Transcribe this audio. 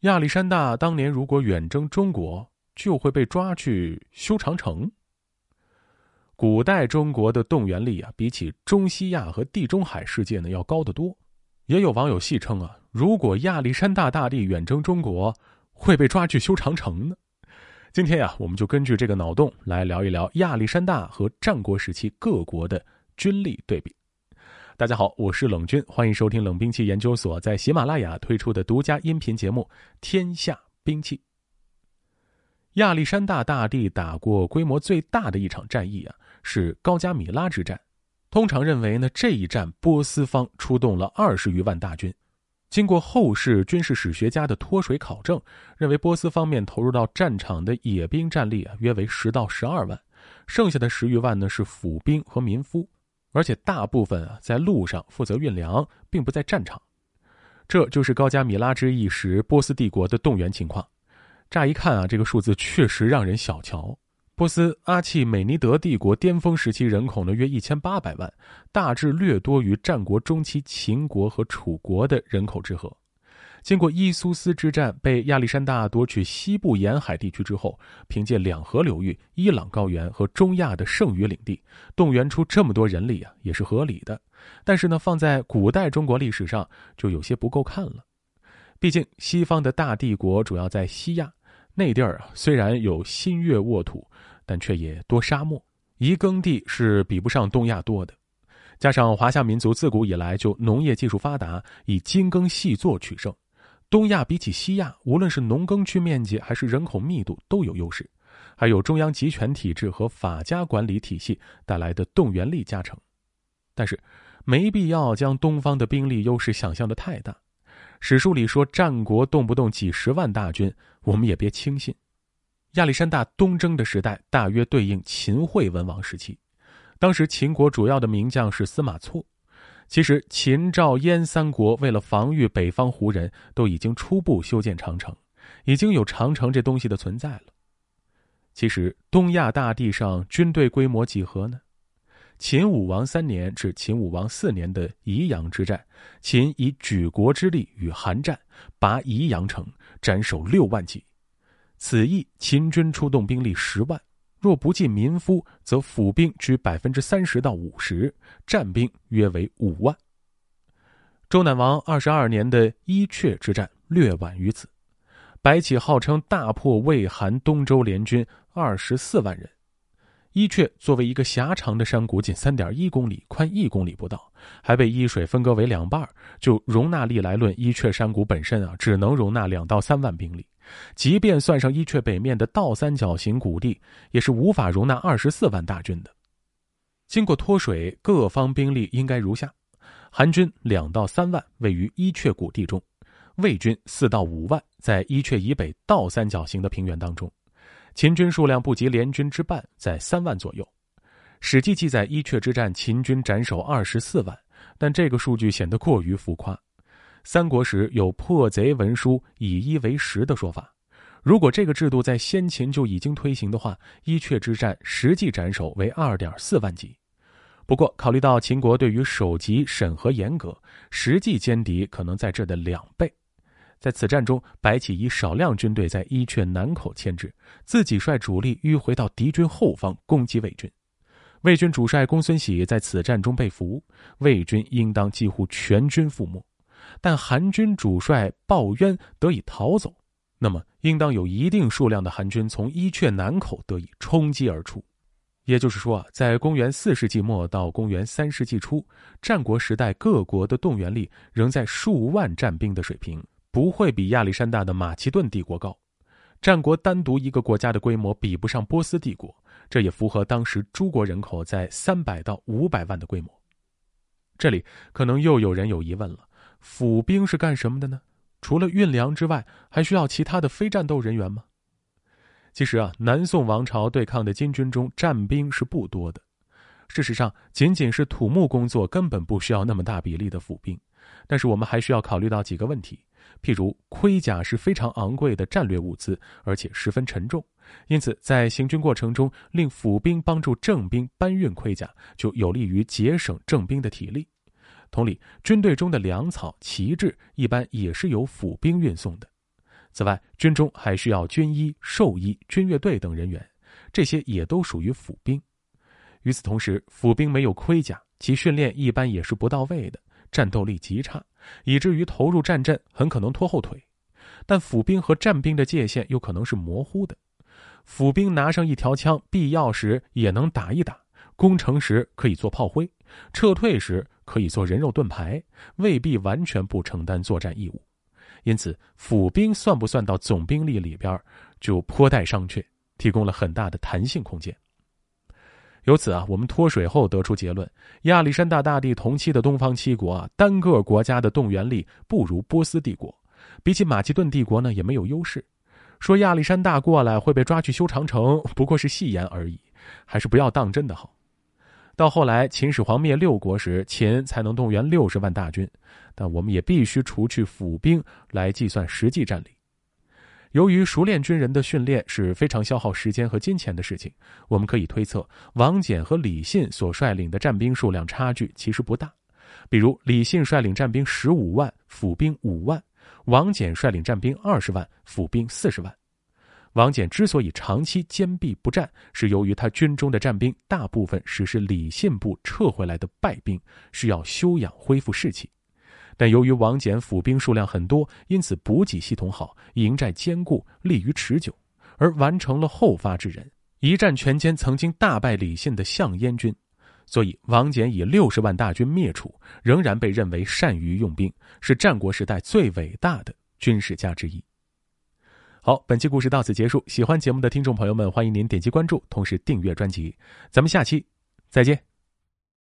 亚历山大当年如果远征中国，就会被抓去修长城。古代中国的动员力啊，比起中西亚和地中海世界呢要高得多。也有网友戏称啊，如果亚历山大大帝远征中国，会被抓去修长城呢。今天呀，我们就根据这个脑洞来聊一聊亚历山大和战国时期各国的军力对比。大家好，我是冷军，欢迎收听冷兵器研究所在喜马拉雅推出的独家音频节目《天下兵器》。亚历山大大帝打过规模最大的一场战役啊，是高加米拉之战。通常认为呢，这一战波斯方出动了二十余万大军。经过后世军事史学家的脱水考证，认为波斯方面投入到战场的野兵战力啊，约为十到十二万，剩下的十余万呢是府兵和民夫。而且大部分啊在路上负责运粮，并不在战场。这就是高加米拉之役时波斯帝国的动员情况。乍一看啊，这个数字确实让人小瞧。波斯阿契美尼德帝国巅峰时期人口呢约一千八百万，大致略多于战国中期秦国和楚国的人口之和。经过伊苏斯之战，被亚历山大夺取西部沿海地区之后，凭借两河流域、伊朗高原和中亚的剩余领地，动员出这么多人力啊，也是合理的。但是呢，放在古代中国历史上，就有些不够看了。毕竟西方的大帝国主要在西亚，那地儿啊，虽然有新月沃土，但却也多沙漠，移耕地是比不上东亚多的。加上华夏民族自古以来就农业技术发达，以精耕细作取胜。东亚比起西亚，无论是农耕区面积还是人口密度都有优势，还有中央集权体制和法家管理体系带来的动员力加成。但是，没必要将东方的兵力优势想象的太大。史书里说战国动不动几十万大军，我们也别轻信。亚历山大东征的时代大约对应秦惠文王时期，当时秦国主要的名将是司马错。其实，秦、赵、燕三国为了防御北方胡人，都已经初步修建长城，已经有长城这东西的存在了。其实，东亚大地上军队规模几何呢？秦武王三年至秦武王四年的宜阳之战，秦以举国之力与韩战，拔宜阳城，斩首六万骑。此役，秦军出动兵力十万。若不计民夫，则府兵居百分之三十到五十，战兵约为五万。周赧王二十二年的伊阙之战略晚于此，白起号称大破魏、韩、东周联军二十四万人。伊阙作为一个狭长的山谷，仅三点一公里，宽一公里不到，还被伊水分割为两半，就容纳力来论，伊阙山谷本身啊，只能容纳两到三万兵力。即便算上伊阙北面的倒三角形谷地，也是无法容纳二十四万大军的。经过脱水，各方兵力应该如下：韩军两到三万位于伊阙谷地中，魏军四到五万在伊阙以北倒三角形的平原当中，秦军数量不及联军之半，在三万左右。《史记》记载伊阙之战，秦军斩首二十四万，但这个数据显得过于浮夸。三国时有破贼文书以一为十的说法，如果这个制度在先秦就已经推行的话，伊阙之战实际斩首为二点四万级。不过，考虑到秦国对于首级审核严格，实际歼敌可能在这的两倍。在此战中，白起以少量军队在伊阙南口牵制，自己率主力迂回到敌军后方攻击魏军。魏军主帅公孙喜在此战中被俘，魏军应当几乎全军覆没。但韩军主帅鲍渊得以逃走，那么应当有一定数量的韩军从伊阙南口得以冲击而出。也就是说啊，在公元四世纪末到公元三世纪初，战国时代各国的动员力仍在数万战兵的水平，不会比亚历山大的马其顿帝国高。战国单独一个国家的规模比不上波斯帝国，这也符合当时诸国人口在三百到五百万的规模。这里可能又有人有疑问了。府兵是干什么的呢？除了运粮之外，还需要其他的非战斗人员吗？其实啊，南宋王朝对抗的金军中，战兵是不多的。事实上，仅仅是土木工作根本不需要那么大比例的府兵。但是我们还需要考虑到几个问题，譬如盔甲是非常昂贵的战略物资，而且十分沉重，因此在行军过程中，令府兵帮助正兵搬运盔甲，就有利于节省正兵的体力。同理，军队中的粮草、旗帜一般也是由府兵运送的。此外，军中还需要军医、兽医、军乐队等人员，这些也都属于府兵。与此同时，府兵没有盔甲，其训练一般也是不到位的，战斗力极差，以至于投入战阵很可能拖后腿。但府兵和战兵的界限又可能是模糊的，府兵拿上一条枪，必要时也能打一打，攻城时可以做炮灰，撤退时可以做人肉盾牌，未必完全不承担作战义务。因此，府兵算不算到总兵力里边，就颇待商榷，提供了很大的弹性空间。由此啊，我们脱水后得出结论：亚历山大大帝同期的东方七国啊，单个国家的动员力不如波斯帝国，比起马其顿帝国呢，也没有优势。说亚历山大过来会被抓去修长城，不过是戏言而已，还是不要当真的好。到后来，秦始皇灭六国时，秦才能动员六十万大军，但我们也必须除去府兵来计算实际战力。由于熟练军人的训练是非常消耗时间和金钱的事情，我们可以推测，王翦和李信所率领的战兵数量差距其实不大。比如，李信率领战兵十五万，府兵五万；王翦率领战兵二十万，府兵四十万。王翦之所以长期坚壁不战，是由于他军中的战兵大部分实施李信部撤回来的败兵，需要休养恢复士气。但由于王翦府兵数量很多，因此补给系统好，营寨坚固，利于持久，而完成了后发制人，一战全歼曾经大败李信的项燕军。所以，王翦以六十万大军灭楚，仍然被认为善于用兵，是战国时代最伟大的军事家之一。好，本期故事到此结束。喜欢节目的听众朋友们，欢迎您点击关注，同时订阅专辑。咱们下期再见。